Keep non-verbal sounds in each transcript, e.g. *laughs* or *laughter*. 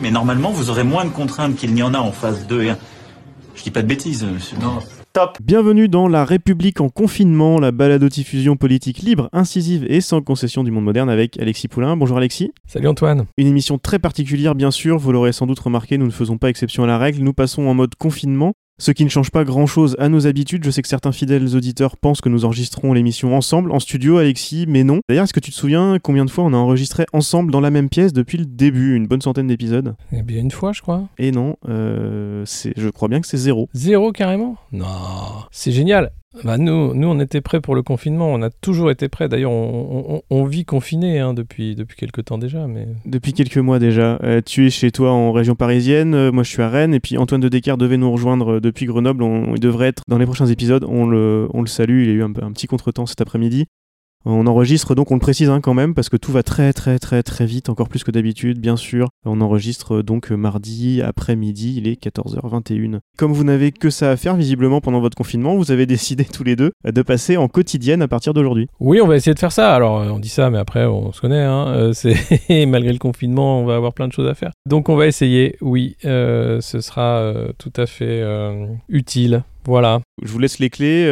Mais normalement, vous aurez moins de contraintes qu'il n'y en a en phase 2 et 1. Je dis pas de bêtises, monsieur. Non. Top. Bienvenue dans La République en confinement, la balado-diffusion politique libre, incisive et sans concession du monde moderne avec Alexis Poulain. Bonjour Alexis. Salut Antoine. Une émission très particulière bien sûr, vous l'aurez sans doute remarqué, nous ne faisons pas exception à la règle, nous passons en mode confinement. Ce qui ne change pas grand-chose à nos habitudes. Je sais que certains fidèles auditeurs pensent que nous enregistrons l'émission ensemble, en studio, Alexis, mais non. D'ailleurs, est-ce que tu te souviens combien de fois on a enregistré ensemble dans la même pièce depuis le début Une bonne centaine d'épisodes? Eh bien, une fois, je crois. Et non, euh, je crois bien que c'est zéro. Zéro carrément? Non, c'est génial. Bah nous, nous, on était prêts pour le confinement. On a toujours été prêts. D'ailleurs, on, vit confiné hein, depuis, depuis quelques temps déjà. Mais... Depuis quelques mois déjà. Euh, tu es chez toi en région parisienne. Euh, moi, je suis à Rennes. Et puis, Antoine de Descartes devait nous rejoindre euh, depuis Grenoble. On, il devrait être dans les prochains épisodes. On le, on le salue. Il a eu un, un petit contretemps cet après-midi. On enregistre donc, on le précise hein, quand même, parce que tout va très très très très vite, encore plus que d'habitude, bien sûr. On enregistre donc mardi après-midi, il est 14h21. Comme vous n'avez que ça à faire visiblement pendant votre confinement, vous avez *laughs* décidé tous les deux de passer en quotidienne à partir d'aujourd'hui. Oui, on va essayer de faire ça. Alors on dit ça, mais après on se connaît. Hein. Euh, *laughs* c'est malgré le confinement, on va avoir plein de choses à faire. Donc on va essayer. Oui, euh, ce sera euh, tout à fait utile. Voilà. Je vous laisse les clés.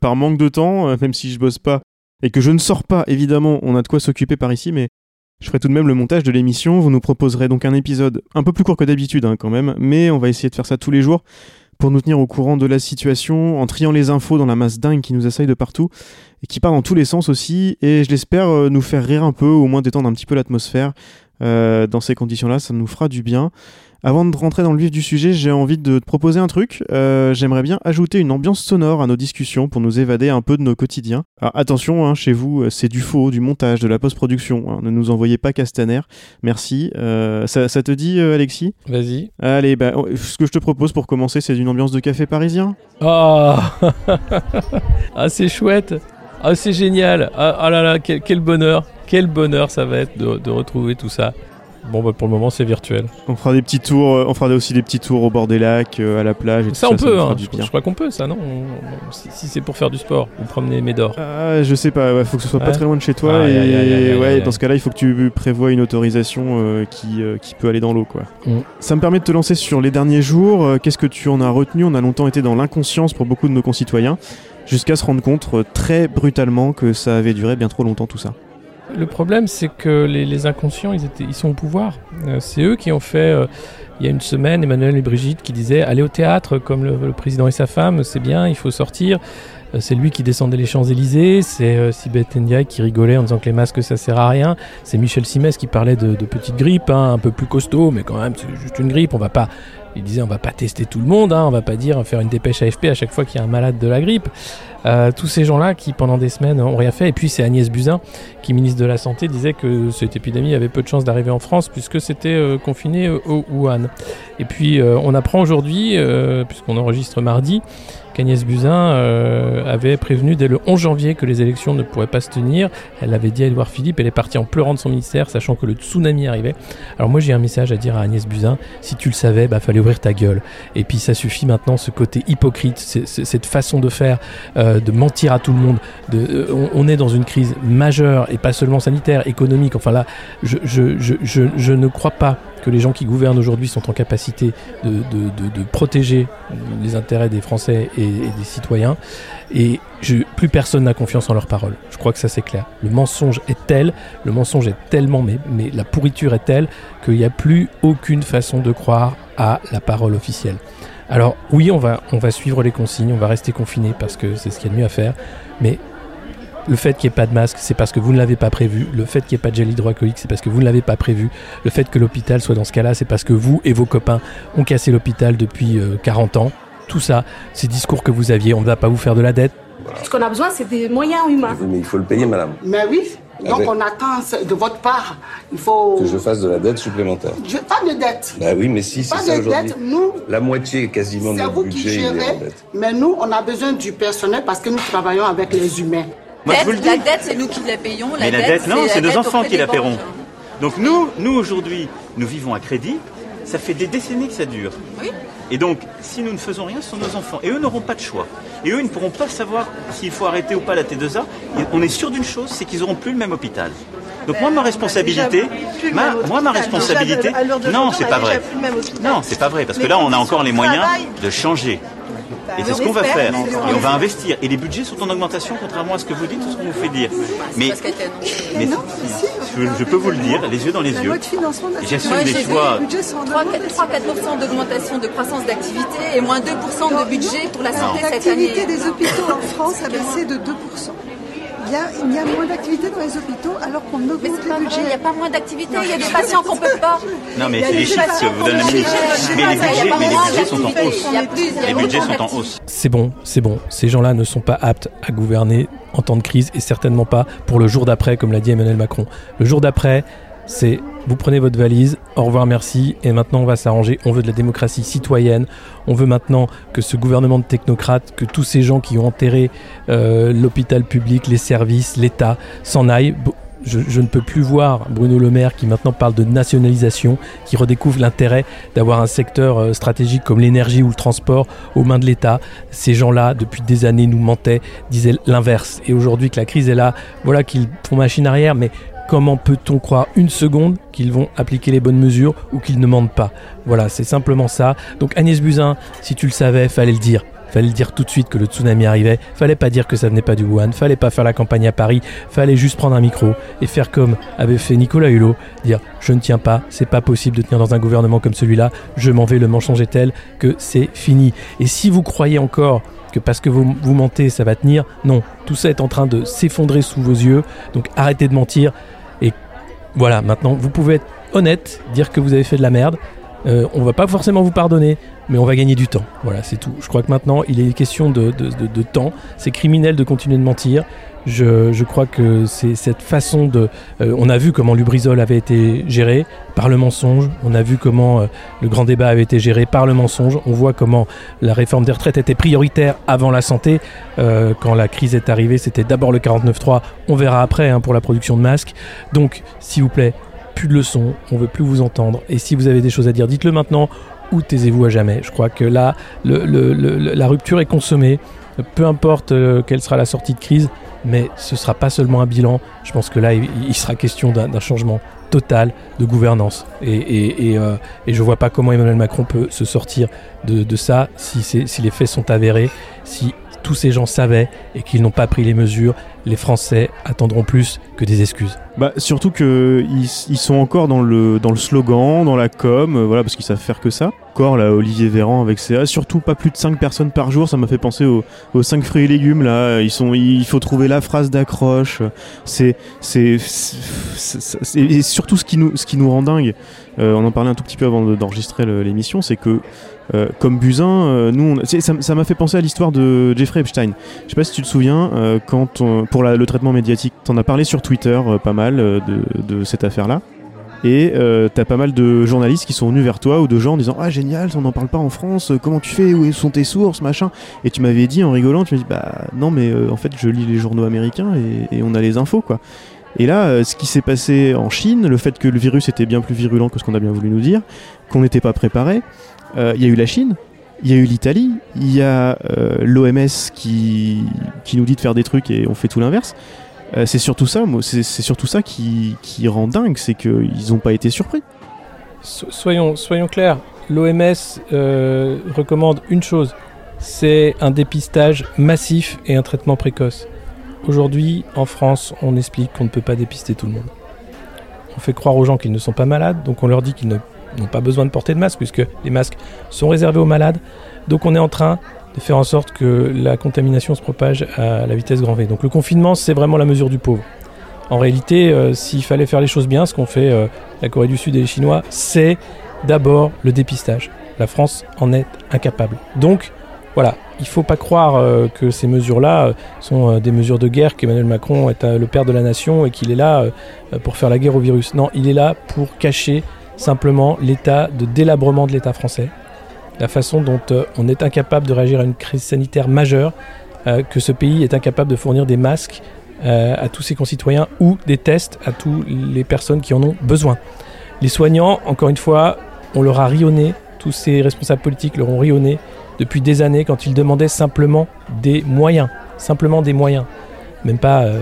par manque de temps, même si je bosse pas, et que je ne sors pas, évidemment, on a de quoi s'occuper par ici, mais je ferai tout de même le montage de l'émission. Vous nous proposerez donc un épisode un peu plus court que d'habitude, hein, quand même, mais on va essayer de faire ça tous les jours pour nous tenir au courant de la situation, en triant les infos dans la masse dingue qui nous assaille de partout et qui part dans tous les sens aussi. Et je l'espère euh, nous faire rire un peu, au moins détendre un petit peu l'atmosphère. Euh, dans ces conditions-là, ça nous fera du bien. Avant de rentrer dans le vif du sujet, j'ai envie de te proposer un truc. Euh, j'aimerais bien ajouter une ambiance sonore à nos discussions pour nous évader un peu de nos quotidiens. Alors, attention, hein, chez vous, euh, c'est du faux, du montage, de la post-production. Hein. Ne nous envoyez pas Castaner. Merci. Euh, ça, te dit, Alexis? Vas-y. Allez, bah, ce que je te propose pour commencer, c'est une ambiance de café parisien. Oh *laughs* Ah, c'est chouette Ah, c'est génial ah, ah, là là, quel, bonheur Quel bonheur ça va être de retrouver tout ça Bon, bah pour le moment, c'est virtuel. On fera des petits tours, euh, on fera aussi des petits tours au bord des lacs, euh, à la plage. Et ça, on peut, hein. je, crois qu'on peut, ça, non? Si, c'est pour faire du sport ou promener Médor. Ah, je sais pas, il faut que ce soit pas très loin de chez toi. et ouais, dans ce cas-là, il faut que tu prévois une autorisation euh, qui, qui peut aller dans l'eau, quoi. Mm. Ça me permet de te lancer sur les derniers jours. Qu'est-ce que tu en as retenu? On a longtemps été dans l'inconscience pour beaucoup de nos concitoyens, jusqu'à se rendre compte très brutalement que ça avait duré bien trop longtemps tout ça. Le problème, c'est que les, inconscients, ils, étaient, sont au pouvoir. Euh, c'est eux qui ont fait, euh, il y a une semaine, Emmanuel et Brigitte qui disaient aller au théâtre comme le, président et sa femme, c'est bien, il faut sortir. Euh, c'est lui qui descendait les Champs-Élysées, c'est Sibeth Ndiaye qui rigolait en disant que les masques ça sert à rien, c'est Michel Simès qui parlait de, de petite grippe, hein, un peu plus costaud, mais quand même c'est juste une grippe, on va pas il disait on va pas tester tout le monde, hein, on va pas dire faire une dépêche AFP à chaque fois qu'il y a un malade de la grippe. Euh, tous ces gens-là qui pendant des semaines ont rien fait. Et puis c'est Agnès Buzyn, qui ministre de la Santé, disait que cette épidémie avait peu de chances d'arriver en France puisque c'était euh, confiné au Wuhan. Et puis euh, on apprend aujourd'hui, puisqu'on enregistre mardi, qu'Agnès Buzyn euh, avait prévenu dès le 11 janvier que les élections ne pourraient pas se tenir. Elle l'avait dit à Edouard Philippe, elle est partie en pleurant de son ministère, sachant que le tsunami arrivait. Alors moi j'ai un message à dire à Agnès Buzyn, si tu le savais, bah fallait ouvrir ta gueule. Et puis ça suffit maintenant, ce côté hypocrite, cette façon de faire, euh, de mentir à tout le monde. De, euh, on, est dans une crise majeure, et pas seulement sanitaire, économique. Enfin là, je ne crois pas que les gens qui gouvernent aujourd'hui sont en capacité de, de, de, protéger les intérêts des Français et, des citoyens. Et je, plus personne n'a confiance en leurs paroles. Je crois que ça c'est clair. Le mensonge est tel, le mensonge est tellement, mais, mais la pourriture est telle qu'il n'y a plus aucune façon de croire à la parole officielle. Alors oui, on va, on va suivre les consignes, on va rester confiné parce que c'est ce qu'il y a de mieux à faire, mais le fait qu'il n'y ait pas de masque, c'est parce que vous ne l'avez pas prévu. Le fait qu'il n'y ait pas de gel hydroalcoolique, c'est parce que vous ne l'avez pas prévu. Le fait que l'hôpital soit dans ce cas-là, c'est parce que vous et vos copains ont cassé l'hôpital depuis 40 euh, ans. Tout ça, ces discours que vous aviez, on ne va pas vous faire de la dette. Ce qu'on a besoin, c'est des moyens humains. mais il faut le payer, madame. Mais oui, Donc Avec- on attend c'est de votre part. Il faut. Que je fasse de la dette supplémentaire. Je- Pas de dette. Bah oui, mais si, c'est Pas ça de dette. Nous, La moitié quasiment de c'est notre vous qui budget, il est en gérez. Mais nous, on a besoin du personnel parce que nous travaillons avec les humains. Moi, je vous le Dette, la dette, c'est nous qui la payons. Mais la dette, non, c'est la nos enfants qui la paieront. banques. Donc nous, nous aujourd'hui, nous vivons à crédit. Ça fait des décennies que ça dure. Oui. Et donc, si nous ne faisons rien, ce sont nos enfants. Et eux n'auront pas de choix. Et eux, ils ne pourront pas savoir s'il faut arrêter ou pas la T2A. Et on est sûr d'une chose, c'est qu'ils n'auront plus le même hôpital. Donc moi, ma responsabilité, ma, moi, ma responsabilité, non, c'est pas vrai. Non, c'est pas vrai, parce que là, on a encore les moyens de changer. Et c'est ce qu'on va faire. Et on va investir. Et les budgets sont en augmentation, contrairement à ce que vous dites ou ce qu'on vous fait dire. Mais, mais je, je peux vous le dire, les yeux dans les yeux. J'assume des choix. 3-4% d'augmentation de croissance d'activité et moins 2% de budget pour la santé cette année. L'activité des hôpitaux en France a baissé de 2%. Il y a, il y a moins d'activité dans les hôpitaux alors qu'on augmente Mais c'est pas les vrai, budgets. il n'y a pas moins d'activité, il y a des patients qu'on ne peut pas. Non, mais c'est les chiffres que vous donne la peut ministre. pas. Mais les Il y a budgets, mais les moins budgets sont en hausse. Les budgets sont en hausse. C'est bon, c'est bon. Ces gens-là ne sont pas aptes à gouverner en temps de crise et certainement pas pour le jour d'après, comme l'a dit Emmanuel Macron. Le jour d'après, c'est vous prenez votre valise, au revoir, merci, et maintenant on va s'arranger. On veut de la démocratie citoyenne. On veut maintenant que ce gouvernement de technocrates, que tous ces gens qui ont enterré euh, l'hôpital public, les services, l'État, s'en aillent. Je ne peux plus voir Bruno Le Maire qui maintenant parle de nationalisation, qui redécouvre l'intérêt d'avoir un secteur euh, stratégique comme l'énergie ou le transport aux mains de l'État. Ces gens-là, depuis des années, nous mentaient, disaient l'inverse. Et aujourd'hui que la crise est là, voilà qu'ils font machine arrière, mais comment peut-on croire une seconde qu'ils vont appliquer les bonnes mesures ou qu'ils ne mentent pas? Voilà, c'est simplement ça. Donc Agnès Buzyn, si tu le savais, fallait le dire. Fallait le dire tout de suite que le tsunami arrivait. Fallait pas dire que ça venait pas du Wuhan. Fallait pas faire la campagne à Paris. Fallait juste prendre un micro et faire comme avait fait Nicolas Hulot. Dire je ne tiens pas, c'est pas possible de tenir dans un gouvernement comme celui-là. Je m'en vais, le mensonge est tel que c'est fini. Et si vous croyez encore que parce que vous, vous mentez, ça va tenir, non. Tout ça est en train de s'effondrer sous vos yeux. Donc arrêtez de mentir. Voilà, maintenant, vous pouvez être honnête, dire que vous avez fait de la merde. Euh, on va pas forcément vous pardonner, mais on va gagner du temps. Voilà, c'est tout. Je crois que maintenant, il est question de temps. C'est criminel de continuer de mentir. Je, crois que c'est cette façon de... euh, on a vu comment Lubrizol avait été géré par le mensonge. On a vu comment euh, le grand débat avait été géré par le mensonge. On voit comment la réforme des retraites était prioritaire avant la santé. Euh, quand la crise est arrivée, c'était d'abord le 49.3. On verra après hein, pour la production de masques. Donc, s'il vous plaît, plus de leçons. On veut plus vous entendre. Et si vous avez des choses à dire, dites-le maintenant ou taisez-vous à jamais. Je crois que là, la rupture est consommée. Peu importe euh, quelle sera la sortie de crise, mais ce sera pas seulement un bilan. Je pense que là, il, sera question d'un changement total de gouvernance. Et, euh, je vois pas comment Emmanuel Macron peut se sortir de, ça si, si les faits sont avérés, si tous ces gens savaient et qu'ils n'ont pas pris les mesures. Les Français attendront plus que des excuses. Bah, surtout que ils, ils sont encore dans le, dans le slogan, dans la com, euh, voilà, parce qu'ils savent faire que ça. Encore là, Olivier Véran avec ses ah, surtout pas plus de 5 personnes par jour, ça m'a fait penser aux, aux 5 fruits et légumes là. Ils sont, il faut trouver la phrase d'accroche. C'est, c'est, et surtout ce qui nous, ce qui nous rend dingue. euh, on en parlait un tout petit peu avant de- d'enregistrer l'émission, c'est que euh, comme Buzyn, euh, nous, ça m'a fait penser à l'histoire de Jeffrey Epstein. Je sais pas si tu te souviens, euh, quand pour le traitement médiatique, t'en as parlé sur Twitter pas mal de, cette affaire-là. Et t'as pas mal de journalistes qui sont venus vers toi ou de gens en disant Ah génial, on n'en parle pas en France, comment tu fais, où sont tes sources, machin. Et tu m'avais dit en rigolant, tu m'as dit Bah non, mais en fait je lis les journaux américains et, on a les infos quoi. Et là, ce qui s'est passé en Chine, le fait que le virus était bien plus virulent que ce qu'on a bien voulu nous dire, qu'on n'était pas préparé, il y a eu la Chine, il y a eu l'Italie, il y a l'OMS qui, qui nous dit de faire des trucs et on fait tout l'inverse. Euh, c'est surtout ça, c'est surtout ça qui, qui rend dingue, c'est qu'ils n'ont pas été surpris. So- soyons, soyons clairs, l'OMS euh, recommande une chose, c'est un dépistage massif et un traitement précoce. Aujourd'hui, en France, on explique qu'on ne peut pas dépister tout le monde. On fait croire aux gens qu'ils ne sont pas malades, donc on leur dit qu'ils ne- n'ont pas besoin de porter de masque, puisque les masques sont réservés aux malades. Donc on est en train de faire en sorte que la contamination se propage à la vitesse grand V. Donc le confinement, c'est vraiment la mesure du pauvre. En réalité, euh, s'il fallait faire les choses bien, ce qu'ont fait euh, la Corée du Sud et les Chinois, c'est d'abord le dépistage. La France en est incapable. Donc, voilà, il ne faut pas croire euh, que ces mesures-là sont des mesures de guerre, qu'Emmanuel Macron est le père de la nation et qu'il est là pour faire la guerre au virus. Non, il est là pour cacher simplement l'état de délabrement de l'État français, la façon dont on est incapable de réagir à une crise sanitaire majeure, que ce pays est incapable de fournir des masques à tous ses concitoyens ou des tests à toutes les personnes qui en ont besoin. Les soignants, encore une fois, on leur a rionné, tous ces responsables politiques leur ont rionné depuis des années quand ils demandaient simplement des moyens. Simplement des moyens. Même pas euh,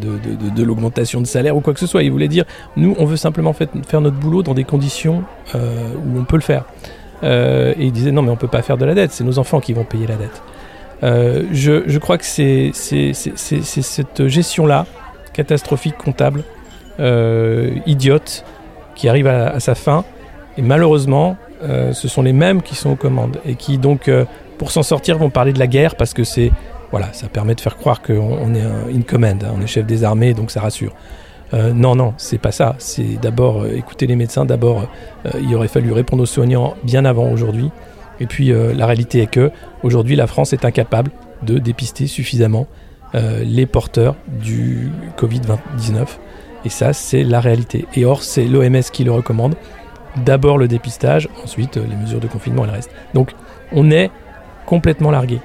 de, l'augmentation de salaire ou quoi que ce soit. Ils voulaient dire, nous, on veut simplement faire notre boulot dans des conditions euh, où on peut le faire. Euh, et ils disaient, non, mais on ne peut pas faire de la dette, c'est nos enfants qui vont payer la dette. Je, crois que c'est cette gestion-là, catastrophique, comptable, idiote, qui arrive à sa fin. Et malheureusement, ce sont les mêmes qui sont aux commandes et qui donc, pour s'en sortir, vont parler de la guerre parce que c'est voilà, ça permet de faire croire qu'on est in command, hein, on est chef des armées, donc ça rassure. Euh, non, non, c'est pas ça. C'est d'abord écouter les médecins. D'abord, il aurait fallu répondre aux soignants bien avant aujourd'hui. Et puis, la réalité est que aujourd'hui, la France est incapable de dépister suffisamment les porteurs du Covid-19. Et ça, c'est la réalité. Et or, c'est l'OMS qui le recommande d'abord le dépistage, ensuite euh, les mesures de confinement et le reste. Donc on est complètement largué.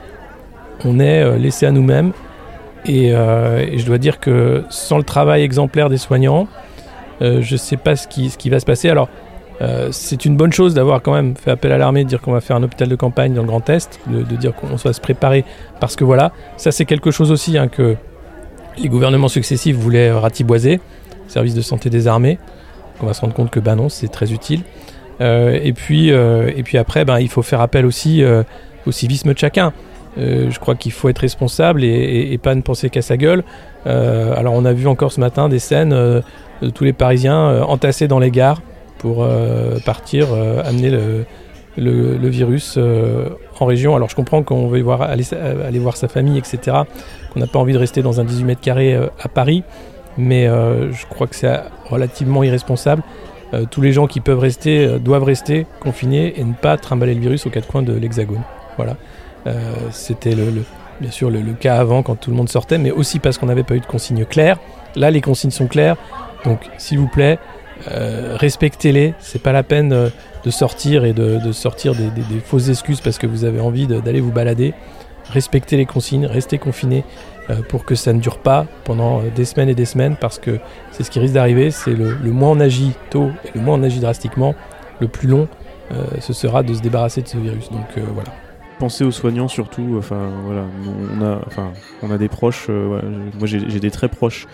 On est euh, laissé à nous-mêmes. Euh, et, je dois dire que sans le travail exemplaire des soignants, je ne sais pas ce qui, va se passer. Alors, c'est une bonne chose d'avoir quand même fait appel à l'armée, de dire qu'on va faire un hôpital de campagne dans le Grand Est, de, dire qu'on va se préparer, parce que voilà, ça c'est quelque chose aussi hein, que les gouvernements successifs voulaient ratiboiser, service de santé des armées on va se rendre compte que ben non, c'est très utile. Euh, et, puis, euh, et puis après, ben, il faut faire appel aussi euh, au civisme de chacun. Je crois qu'il faut être responsable et, pas ne penser qu'à sa gueule. alors on a vu encore ce matin des scènes de tous les Parisiens entassés dans les gares pour partir amener le, virus en région. Alors je comprends qu'on veut aller, aller, voir sa famille, etc. Qu'on n'a pas envie de rester dans un 18 mètres carrés à Paris mais euh, je crois que c'est relativement irresponsable. Euh, tous les gens qui peuvent rester euh, doivent rester confinés et ne pas trimballer le virus aux quatre coins de l'hexagone. Voilà. C'était le, bien sûr le, cas avant quand tout le monde sortait, mais aussi parce qu'on n'avait pas eu de consignes claires. Là, les consignes sont claires, donc s'il vous plaît, respectez-les. C'est pas la peine de sortir et de, sortir des, fausses excuses parce que vous avez envie d'aller vous balader. Respectez les consignes, restez confinés. Euh, pour que ça ne dure pas pendant euh, des semaines et des semaines, parce que c'est ce qui risque d'arriver, c'est le, moins on agit tôt et le moins on agit drastiquement, le plus long euh, ce sera de se débarrasser de ce virus. Donc voilà. Pensez aux soignants surtout. Enfin voilà, on a, enfin, on a des proches. moi j'ai des très proches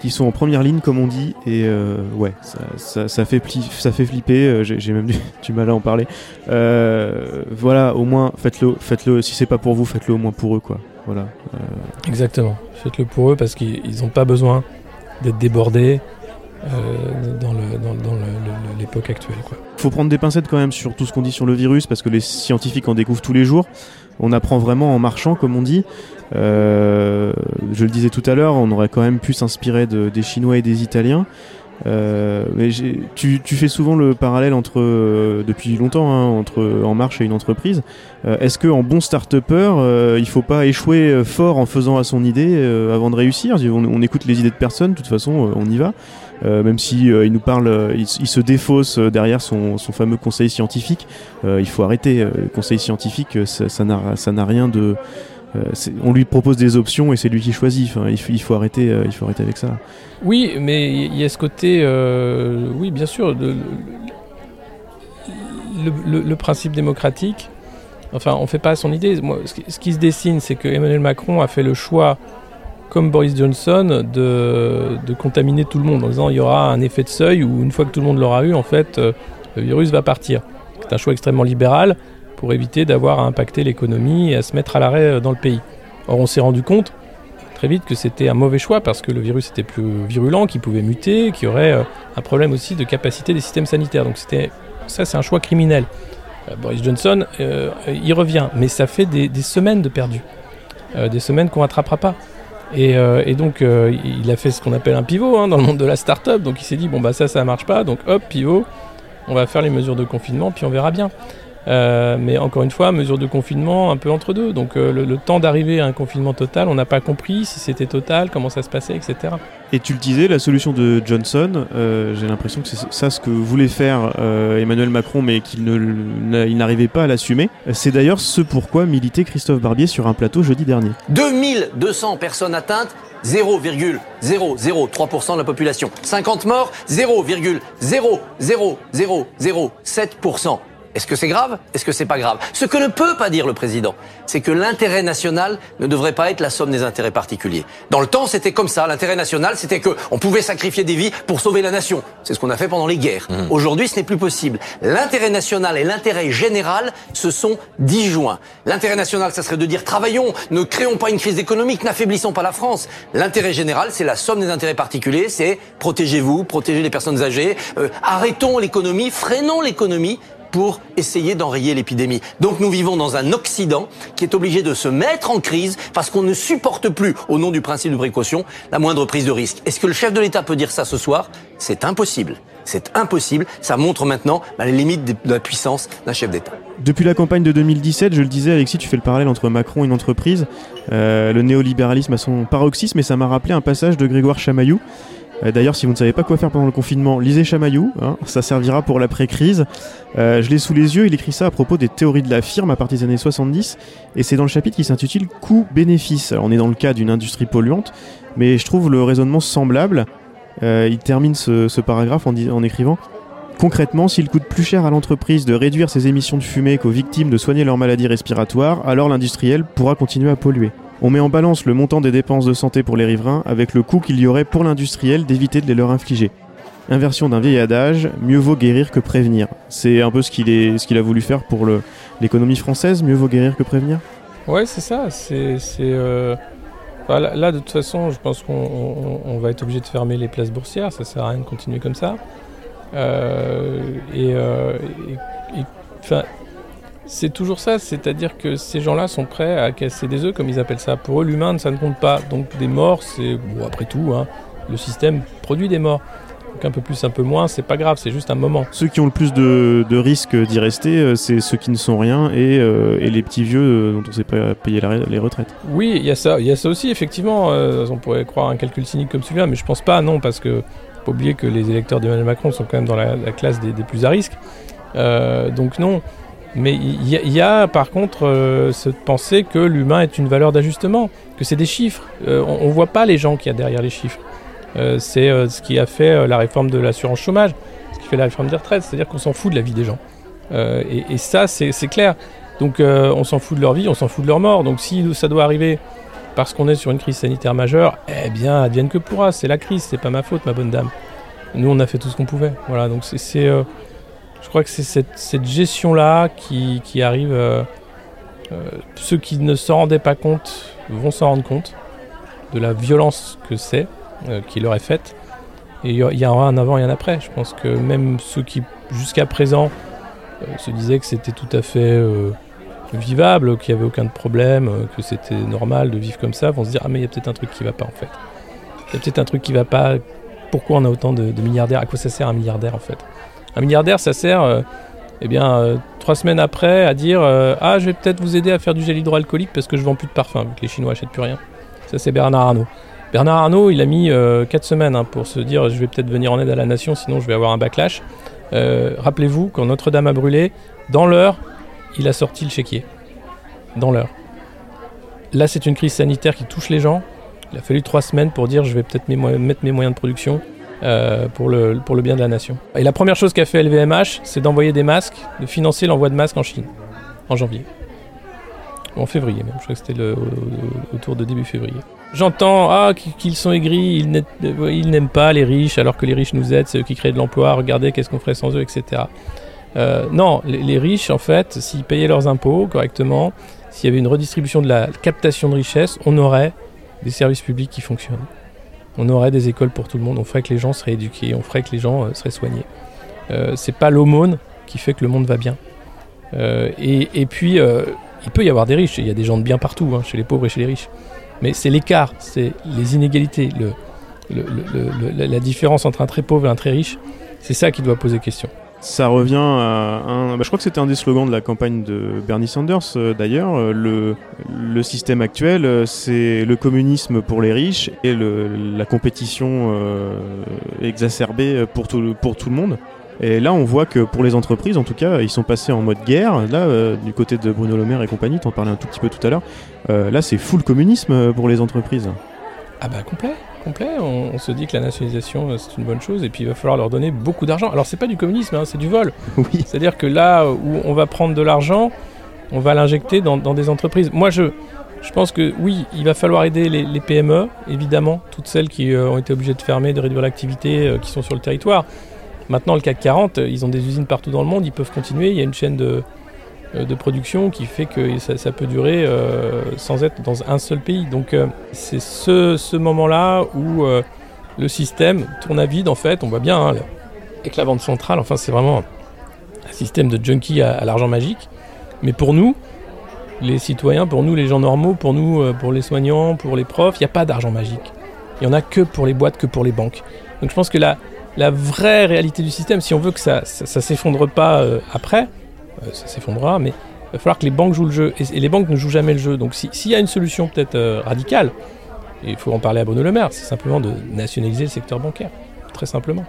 qui sont en première ligne comme on dit et ouais ça, fait ça fait flipper j'ai même *laughs* du, mal à en parler voilà au moins faites-le faites-le si c'est pas pour vous faites-le au moins pour eux quoi voilà. Euh, Exactement. Faites-le pour eux parce qu'ils n'ont pas besoin d'être débordés euh, dans l'époque actuelle. Il faut prendre des pincettes quand même sur tout ce qu'on dit sur le virus parce que les scientifiques en découvrent tous les jours. On apprend vraiment en marchant, comme on dit. Euh, je le disais tout à l'heure, on aurait quand même pu s'inspirer des Chinois et des Italiens. Euh, mais tu, fais souvent le parallèle entre, depuis longtemps, hein, entre En Marche et une entreprise. Est-ce qu'en bon start-upper, il faut pas échouer fort en faisant à son idée avant de réussir? On, on, écoute les idées de personne, de toute façon, on y va. Même si il nous parle, il, il, se défausse derrière son, son fameux conseil scientifique. il faut arrêter. le conseil scientifique, ça n'a rien de euh, on lui propose des options et c'est lui qui choisit. Il, faut, arrêter, euh, il faut arrêter avec ça. Oui, mais il y a ce côté, euh, oui, bien sûr, le, principe démocratique. Enfin, on fait pas son idée. Moi, ce, qui, se dessine, c'est que Emmanuel Macron a fait le choix, comme Boris Johnson, de, de, contaminer tout le monde en disant il y aura un effet de seuil où une fois que tout le monde l'aura eu, en fait, le virus va partir. C'est un choix extrêmement libéral pour éviter d'avoir à impacter l'économie et à se mettre à l'arrêt euh, dans le pays. Or, on s'est rendu compte très vite que c'était un mauvais choix parce que le virus était plus virulent, qu'il pouvait muter, qu'il y aurait euh, un problème aussi de capacité des systèmes sanitaires. Donc c'était ça, c'est un choix criminel. Euh, Boris Johnson il revient, mais ça fait des, semaines de perdu, des semaines qu'on rattrapera pas. Et, donc il a fait ce qu'on appelle un pivot hein, dans le monde de la start-up. Donc il s'est dit bon bah ça ça marche pas, donc hop pivot, on va faire les mesures de confinement puis on verra bien. Euh, mais encore une fois, mesure de confinement un peu entre deux. Donc euh, le, temps d'arriver à un confinement total, on n'a pas compris si c'était total, comment ça se passait, etc. Et tu le disais, la solution de Johnson, euh, j'ai l'impression que c'est ça ce que voulait faire euh, Emmanuel Macron, mais qu'il n'arrivait pas à l'assumer. C'est d'ailleurs ce pourquoi militait Christophe Barbier sur un plateau jeudi dernier. 2200 personnes atteintes 0,003% de la population. 50 morts, 0,00007%. Est-ce que c'est grave? Est-ce que c'est pas grave? Ce que ne peut pas dire le président, c'est que l'intérêt national ne devrait pas être la somme des intérêts particuliers. Dans le temps, c'était comme ça. L'intérêt national, c'était que on pouvait sacrifier des vies pour sauver la nation. C'est ce qu'on a fait pendant les guerres. Mmh. Aujourd'hui, ce n'est plus possible. L'intérêt national et l'intérêt général se sont disjoints. L'intérêt national, ça serait de dire travaillons, ne créons pas une crise économique, n'affaiblissons pas la France. L'intérêt général, c'est la somme des intérêts particuliers, c'est protégez-vous, protégez les personnes âgées, euh, arrêtons l'économie, freinons l'économie pour essayer d'enrayer l'épidémie. Donc nous vivons dans un Occident qui est obligé de se mettre en crise parce qu'on ne supporte plus, au nom du principe de précaution, la moindre prise de risque. Est-ce que le chef de l'État peut dire ça ce soir? C'est impossible. C'est impossible. Ça montre maintenant bah, les limites de la puissance d'un chef d'État. Depuis la campagne de 2017, je le disais, Alexis, tu fais le parallèle entre Macron et une entreprise. Euh, le néolibéralisme a son paroxysme, et ça m'a rappelé un passage de Grégoire Chamaillou. Euh, D'ailleurs, si vous ne savez pas quoi faire pendant le confinement, lisez Chamaillou, hein, ça servira pour l'après-crise. Euh, je l'ai sous les yeux, il écrit ça à propos des théories de la firme à partir des années 70, et c'est dans le chapitre qui s'intitule Coût-bénéfice. On est dans le cas d'une industrie polluante, mais je trouve le raisonnement semblable. Euh, il termine ce, paragraphe en, en écrivant Concrètement, s'il coûte plus cher à l'entreprise de réduire ses émissions de fumée qu'aux victimes de soigner leurs maladies respiratoires, alors l'industriel pourra continuer à polluer. On met en balance le montant des dépenses de santé pour les riverains avec le coût qu'il y aurait pour l'industriel d'éviter de les leur infliger. Inversion d'un vieil adage, mieux vaut guérir que prévenir. C'est un peu ce qu'il qu'il a voulu faire pour l'économie française, mieux vaut guérir que prévenir? Ouais, c'est ça. C'est, euh... enfin, là, de toute façon, je pense qu'on on, on va être obligé de fermer les places boursières. Ça sert à rien de continuer comme ça. Euh, et, euh, et, c'est toujours ça, c'est-à-dire que ces gens-là sont prêts à casser des œufs, comme ils appellent ça. Pour eux, l'humain, ça ne compte pas. Donc des morts, c'est bon, après tout, hein, le système produit des morts. Donc un peu plus, un peu moins, c'est pas grave, c'est juste un moment. Ceux qui ont le plus de, de risques d'y rester, euh, c'est ceux qui ne sont rien et, euh, et les petits vieux euh, dont on ne sait pas payer la, les retraites. Oui, il y a ça, il y a ça aussi effectivement. Euh, on pourrait croire un calcul cynique comme celui-là, mais je pense pas, non, parce que faut pas oublier que les électeurs d'Emmanuel Macron sont quand même dans la, la classe des, des, plus à risque. donc non. Mais il y, a par contre euh, cette pensée que l'humain est une valeur d'ajustement, que c'est des chiffres. Euh, on ne voit pas les gens qu'il y a derrière les chiffres. Euh, c'est ce qui a fait la réforme de l'assurance chômage, ce qui fait la réforme des retraites, c'est-à-dire qu'on s'en fout de la vie des gens. Et, et, ça, c'est clair. Donc on s'en fout de leur vie, on s'en fout de leur mort. Donc si ça doit arriver parce qu'on est sur une crise sanitaire majeure, eh bien, advienne que pourra. C'est la crise, c'est pas ma faute, ma bonne dame. Nous, on a fait tout ce qu'on pouvait. Voilà, donc c'est je crois que c'est cette, gestion-là qui, arrive. Euh, euh, ceux qui ne s'en rendaient pas compte vont s'en rendre compte de la violence que c'est, euh, qui leur est faite. Et il y aura un avant et un après. Je pense que même ceux qui, jusqu'à présent, se disaient que c'était tout à fait vivable, qu'il n'y avait aucun problème, que c'était normal de vivre comme ça, vont se dire Ah, mais il y a peut-être un truc qui ne va pas en fait. Il y a peut-être un truc qui ne va pas. Pourquoi on a autant de milliardaires? À quoi ça sert un milliardaire en fait? Un milliardaire, ça sert, euh, eh bien, euh, trois semaines après, à dire euh, Ah, je vais peut-être vous aider à faire du gel hydroalcoolique parce que je vends plus de parfum, vu que les Chinois achètent plus rien. Ça, c'est Bernard Arnault. Bernard Arnault, il a mis quatre semaines hein, pour se dire Je vais peut-être venir en aide à la nation, sinon je vais avoir un backlash. Rappelez-vous, quand Notre-Dame a brûlé, dans l'heure, il a sorti le chéquier. Dans l'heure. Là, c'est une crise sanitaire qui touche les gens. Il a fallu trois semaines pour dire Je vais peut-être mettre mes moyens de production. Euh, pour, le, bien de la nation. Et la première chose qu'a fait LVMH, c'est d'envoyer des masques, de financer l'envoi de masques en Chine, en janvier. En février même, je crois que c'était autour de début février. J'entends ah, qu'ils sont aigris, ils n'aiment pas les riches alors que les riches nous aident, c'est eux qui créent de l'emploi, regardez qu'est-ce qu'on ferait sans eux, etc. Euh, non, les, les, riches, en fait, s'ils payaient leurs impôts correctement, s'il y avait une redistribution de la captation de richesse, on aurait des services publics qui fonctionnent on aurait des écoles pour tout le monde, on ferait que les gens seraient éduqués, on ferait que les gens euh, seraient soignés. Euh, c'est pas l'aumône qui fait que le monde va bien. Euh, et, puis, il peut y avoir des riches, il y a des gens de bien partout, hein, chez les pauvres et chez les riches. Mais c'est l'écart, c'est les inégalités, la différence entre un très pauvre et un très riche, c'est ça qui doit poser question. Ça revient à un. bah, je crois que c'était un des slogans de la campagne de Bernie Sanders euh, d'ailleurs. Euh, Le, système actuel, euh, c'est le communisme pour les riches et la compétition exacerbée pour tout, pour tout le monde. Et là, on voit que pour les entreprises, en tout cas, ils sont passés en mode guerre. Là, du côté de Bruno Le Maire et compagnie, t'en parlais un tout petit peu tout à l'heure. Là, c'est full communisme pour les entreprises. Ah bah complet, complet. On, on se dit que la nationalisation euh, c'est une bonne chose et puis il va falloir leur donner beaucoup d'argent. Alors c'est pas du communisme, hein, c'est du vol. *laughs* Oui. C'est-à-dire que là où on va prendre de l'argent, on va l'injecter dans, dans des entreprises. Moi je, je pense que oui, il va falloir aider les, les PME, évidemment, toutes celles qui euh, ont été obligées de fermer, de réduire l'activité, euh, qui sont sur le territoire. Maintenant le CAC 40, euh, ils ont des usines partout dans le monde, ils peuvent continuer. Il y a une chaîne de, de production qui fait que ça, peut durer euh, sans être dans un seul pays. Donc euh, c'est ce, moment-là où euh, le système tourne à vide en fait. On voit bien hein, avec la banque centrale, enfin c'est vraiment un système de junkie à, l'argent magique. Mais pour nous, les citoyens, pour nous les gens normaux, pour nous, euh, pour les soignants, pour les profs, il n'y a pas d'argent magique. Il n'y en a que pour les boîtes, que pour les banques. Donc je pense que la, la vraie réalité du système, si on veut que ça ne s'effondre pas euh, après, euh, ça s'effondrera, mais il va falloir que les banques jouent le jeu. Et, les banques ne jouent jamais le jeu. Donc si- s'il y a une solution peut-être euh, radicale, il faut en parler à Bruno Le Maire, c'est simplement de nationaliser le secteur bancaire. Très simplement.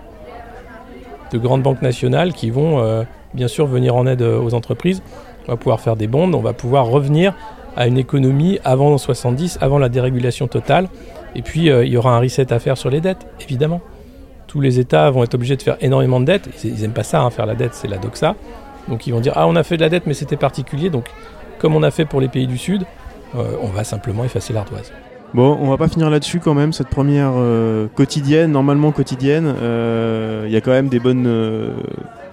De grandes banques nationales qui vont euh, bien sûr venir en aide euh, aux entreprises. On va pouvoir faire des bonds, on va pouvoir revenir à une économie avant 70, avant la dérégulation totale. Et puis euh, il y aura un reset à faire sur les dettes, évidemment. Tous les États vont être obligés de faire énormément de dettes. Ils, ils aiment pas ça, hein, faire la dette, c'est la doxa. Donc ils vont dire ah on a fait de la dette mais c'était particulier. Donc comme on a fait pour les pays du Sud, euh, on va simplement effacer l'ardoise. Bon, on va pas finir là-dessus quand même, cette première euh, quotidienne, normalement quotidienne. euh, Il y a quand même des bonnes,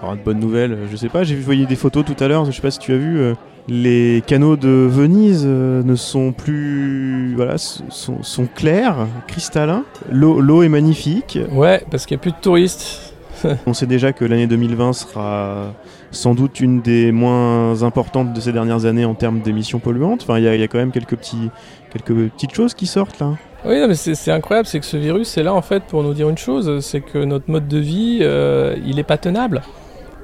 alors, de bonnes nouvelles, je sais pas, j'ai vu des photos tout à l'heure, je sais pas si tu as vu, les canaux de Venise ne sont plus, voilà, sont, sont clairs, cristallins, l'eau l'eau est magnifique. Ouais, parce qu'il n'y a plus de touristes. *laughs* On sait déjà que l'année 2020 sera sans doute une des moins importantes de ces dernières années en termes d'émissions polluantes. Enfin, il y, a- quand même quelques, petites choses qui sortent là. Oui, mais c'est incroyable, c'est que ce virus est là en fait pour nous dire une chose, c'est que notre mode de vie, euh, il est pas tenable.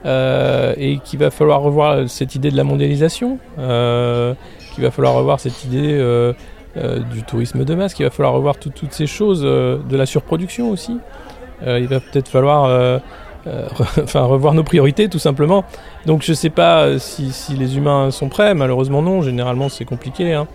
Euh, et qu'il va falloir revoir cette idée de la mondialisation, euh, qu'il va falloir revoir cette idée du tourisme de masse, qu'il va falloir revoir tout- toutes ces choses, de la surproduction aussi. Il va peut-être falloir re- *laughs* enfin, revoir nos priorités tout simplement. Donc je sais pas euh, si, les humains sont prêts, malheureusement non, généralement c'est compliqué. hein.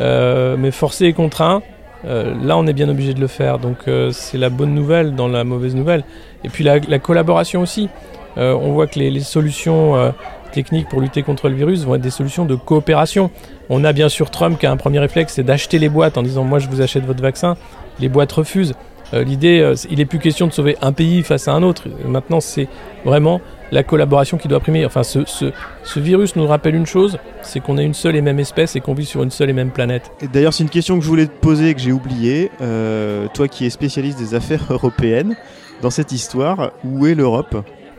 Euh, mais forcé et contraint, euh, là, on est bien obligé de le faire. Donc, euh, c'est la bonne nouvelle dans la mauvaise nouvelle. Et puis, la, la collaboration aussi. Euh, on voit que les, solutions euh, techniques pour lutter contre le virus vont être des solutions de coopération. On a bien sûr Trump qui a un premier réflexe, c'est d'acheter les boîtes en disant Moi, je vous achète votre vaccin. Les boîtes refusent. Euh, L'idée, euh, il n'est plus question de sauver un pays face à un autre. Maintenant, c'est vraiment la collaboration qui doit primer. Enfin, ce, ce, ce virus nous rappelle une chose c'est qu'on est une seule et même espèce et qu'on vit sur une seule et même planète. D'ailleurs, c'est une question que je voulais te poser et que j'ai oubliée. Euh, toi qui es spécialiste des affaires européennes, dans cette histoire, où est l'Europe?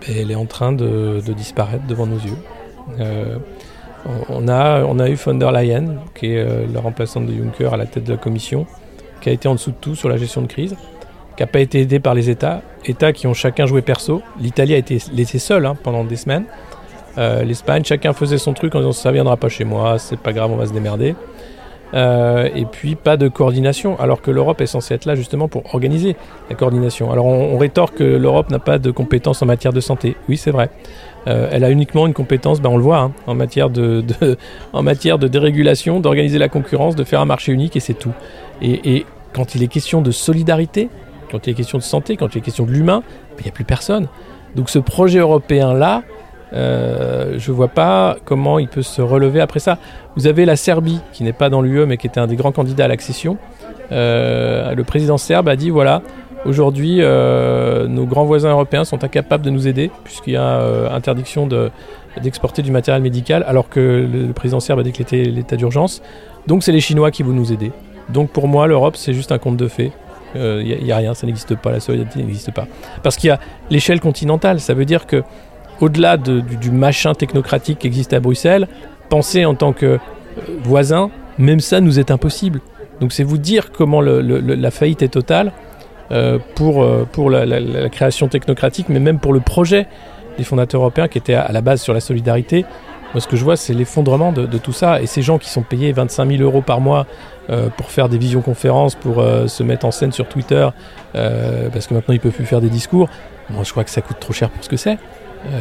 Elle est en train de, de disparaître devant nos yeux. Euh, on, a, on a eu von der Leyen, qui est euh, la remplaçante de Juncker à la tête de la Commission, qui a été en dessous de tout sur la gestion de crise, qui n'a pas été aidée par les États, États qui ont chacun joué perso. L'Italie a été laissée seule hein, pendant des semaines. Euh, L'Espagne, chacun faisait son truc en disant ça viendra pas chez moi, c'est pas grave, on va se démerder. Euh, et puis pas de coordination, alors que l'Europe est censée être là justement pour organiser la coordination. Alors on, rétorque que l'Europe n'a pas de compétences en matière de santé. Oui, c'est vrai. Euh, elle a uniquement une compétence, ben on le voit, hein, en, matière de, *laughs* dérégulation, d'organiser la concurrence, de faire un marché unique, et c'est tout. Et quand il est question de solidarité, quand il est question de santé, quand il est question de l'humain, ben, il n'y a plus personne. Donc ce projet européen-là, euh, je vois pas comment il peut se relever après ça. Vous avez la Serbie, qui n'est pas dans l'UE, mais qui était un des grands candidats à l'accession. Euh, le président serbe a dit voilà, aujourd'hui, euh, nos grands voisins européens sont incapables de nous aider, puisqu'il y a interdiction de- d'exporter du matériel médical, alors que le, président serbe a décrété l'état d'urgence. Donc c'est les Chinois qui vont nous aider. Donc pour moi, l'Europe, c'est juste un conte de fées. Il n'y a, rien, ça n'existe pas, la solidarité n'existe pas. Parce qu'il y a l'échelle continentale, ça veut dire que au-delà de- du, machin technocratique qui existe à Bruxelles, penser en tant que euh, voisin, même ça nous est impossible. Donc c'est vous dire comment la faillite est totale euh, pour, euh, pour la, création technocratique, mais même pour le projet. des fondateurs européens qui étaient à la base sur la solidarité. Moi, ce que je vois, c'est l'effondrement de, tout ça. Et ces gens qui sont payés 25 000 euros par mois euh, pour faire des visioconférences, pour euh, se mettre en scène sur Twitter, euh, parce que maintenant ils peuvent plus faire des discours. Moi, je crois que ça coûte trop cher pour ce que c'est.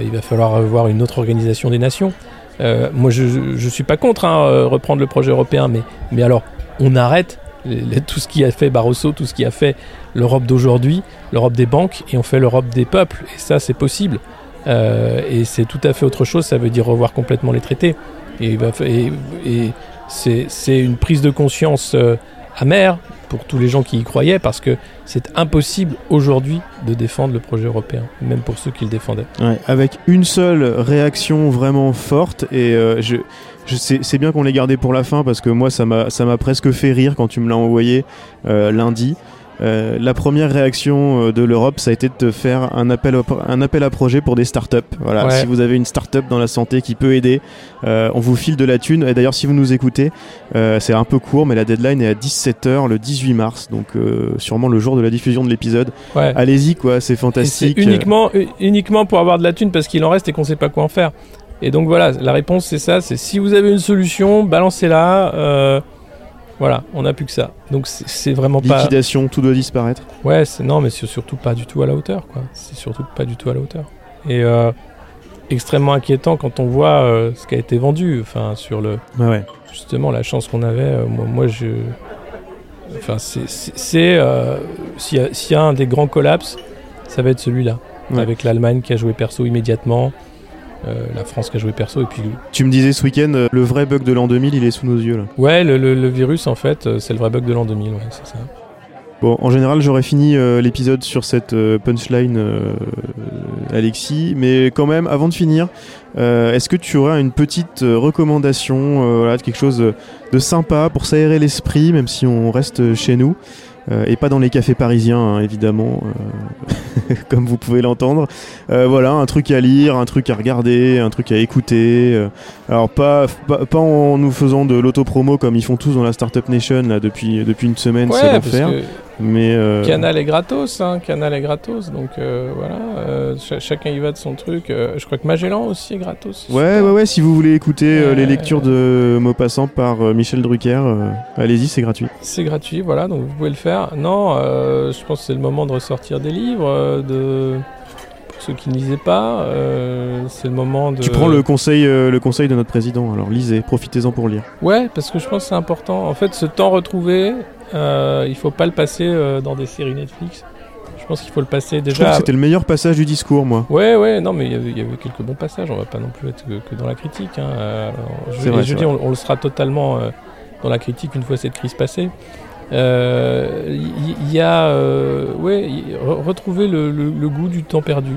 il va falloir avoir une autre organisation des nations. moi, je ne suis pas contre hein, reprendre le projet européen, mais, mais alors, on arrête tout ce qui a fait Barroso, tout ce qui a fait l'Europe d'aujourd'hui, l'Europe des banques, et on fait l'Europe des peuples. Et ça, c'est possible. Euh, et c'est tout à fait autre chose, ça veut dire revoir complètement les traités. Et, c'est une prise de conscience euh, amère pour tous les gens qui y croyaient, parce que c'est impossible aujourd'hui de défendre le projet européen, même pour ceux qui le défendaient. avec une seule réaction vraiment forte, et euh, c'est bien qu'on l'ait gardé pour la fin, parce que moi ça m'a presque fait rire quand tu me l'as envoyé lundi. Euh, la première réaction euh, de l'Europe, ça a été de faire un appel, un appel à projet pour des startups. Voilà, si vous avez une startup dans la santé qui peut aider, euh, on vous file de la thune. Et d'ailleurs, si vous nous écoutez, c'est un peu court, mais la deadline est à 17h le 18 mars, donc sûrement le jour de la diffusion de l'épisode. Allez-y, quoi, c'est fantastique. uniquement, uniquement pour avoir de la thune parce qu'il en reste et qu'on sait pas quoi en faire. Et donc voilà, la réponse c'est ça, c'est si vous avez une solution, balancez-la. Voilà, on n'a plus que ça. Donc c'est vraiment pas. Liquidation, tout doit disparaître. Ouais, non, mais c'est surtout pas du tout à la hauteur, quoi. C'est surtout pas du tout à la hauteur. Et euh, extrêmement inquiétant quand on voit euh, ce qui a été vendu, enfin sur le. Ouais. Justement, la chance qu'on avait. Euh, moi, je. Enfin, c'est s'il y, a un des grands collapses, ça va être celui-là, avec l'Allemagne qui a joué perso immédiatement. Euh, la France qui a joué perso. Et puis... Tu me disais ce week-end, euh, le vrai bug de l'an 2000, il est sous nos yeux là. Ouais, le, virus en fait, euh, c'est le vrai bug de l'an 2000, ouais, c'est ça. Bon, en général, j'aurais fini l'épisode sur cette punchline, Alexis, mais quand même, avant de finir, est-ce que tu aurais une petite recommandation, voilà, quelque chose de sympa pour s'aérer l'esprit, même si on reste chez nous et pas dans les cafés parisiens, hein, évidemment, *laughs* comme vous pouvez l'entendre. Euh, voilà, un truc à lire, un truc à regarder, un truc à écouter. alors pas, pas, en nous faisant de l'autopromo comme ils font tous dans la Startup Nation là depuis depuis une semaine, c'est l'enfer. Mais euh, Canal est gratos, hein, Canal est gratos, donc euh, voilà, euh, chacun y va de son truc. je crois que Magellan aussi est gratos. Ouais, ouais, ouais. Si vous voulez écouter les lectures de Maupassant par Michel Drucker, allez-y, c'est gratuit. C'est gratuit, voilà, donc vous pouvez le faire. Non, je pense que c'est le moment de ressortir des livres, de pour ceux qui ne lisaient pas, c'est le moment de. Tu prends le conseil, le conseil de notre président. Alors lisez, profitez-en pour lire. Ouais, parce que je pense que c'est important. En fait, ce temps retrouvé, euh, il faut pas le passer euh, dans des séries Netflix. Je pense qu'il faut le passer déjà. Je trouve que c'était le meilleur passage du discours, moi. Ouais, ouais, non, mais il y, avait quelques bons passages. On va pas non plus être que, dans la critique. Hein. Euh, je, vrai, je dis, on, le sera totalement dans la critique une fois cette crise passée. Il y, a, ouais, retrouver le, le, goût du temps perdu.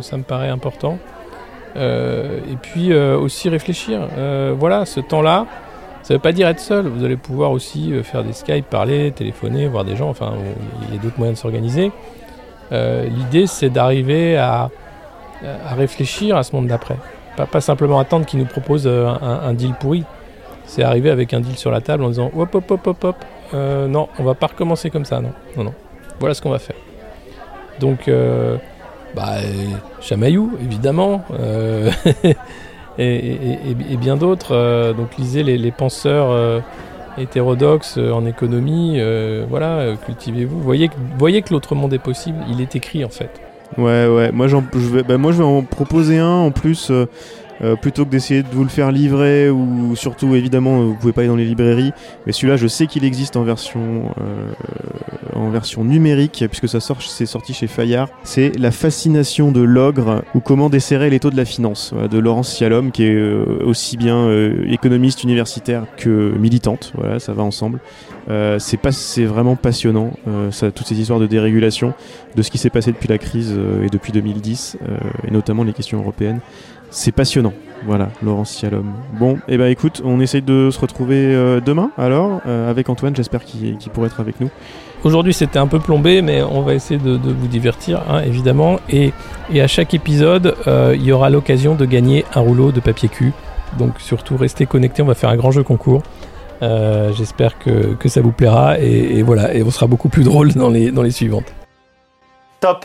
ça me paraît important. et puis aussi réfléchir. voilà, ce temps-là. Ça ne veut pas dire être seul. Vous allez pouvoir aussi euh, faire des Skype, parler, téléphoner, voir des gens. Enfin, il y a d'autres moyens de s'organiser. Euh, l'idée, c'est d'arriver à, réfléchir à ce monde d'après. Pas, pas, simplement attendre qu'il nous propose euh, un, deal pourri. C'est arriver avec un deal sur la table en disant hop, hop, hop, hop, hop. non, on va pas recommencer comme ça. Non, non, non. Voilà ce qu'on va faire. Donc, bah, chamaillou, évidemment. *laughs* et, bien d'autres. Euh, donc lisez les, penseurs euh, hétérodoxes euh, en économie. voilà, cultivez-vous. Voyez, que l'autre monde est possible. Il est écrit en fait. Ouais, ouais. Moi, je vais, bah, moi, je vais en proposer un en plus. Plutôt que d'essayer de vous le faire livrer ou surtout évidemment vous pouvez pas aller dans les librairies mais celui-là je sais qu'il existe en version euh, en version numérique puisque ça sort c'est sorti chez Fayard. C'est la fascination de l'ogre ou comment desserrer les taux de la finance de Laurence Sialom qui est euh, aussi bien économiste universitaire que militante. Voilà ça va ensemble. C'est pas c'est vraiment passionnant ça toutes ces histoires de dérégulation de ce qui s'est passé depuis la crise et depuis 2010 et notamment les questions européennes c'est passionnant. Voilà, Laurence Sialom. Bon, et eh ben écoute, on essaye de se retrouver euh, demain alors, euh, avec Antoine, j'espère qu'il pourrait être avec nous. Aujourd'hui c'était un peu plombé, mais on va essayer de, vous divertir, hein, évidemment. Et, à chaque épisode, euh, il y aura l'occasion de gagner un rouleau de papier cul. Donc surtout restez connectés, on va faire un grand jeu concours. J'espère que, ça vous plaira et, voilà, et on sera beaucoup plus drôle dans les, dans les suivantes. Top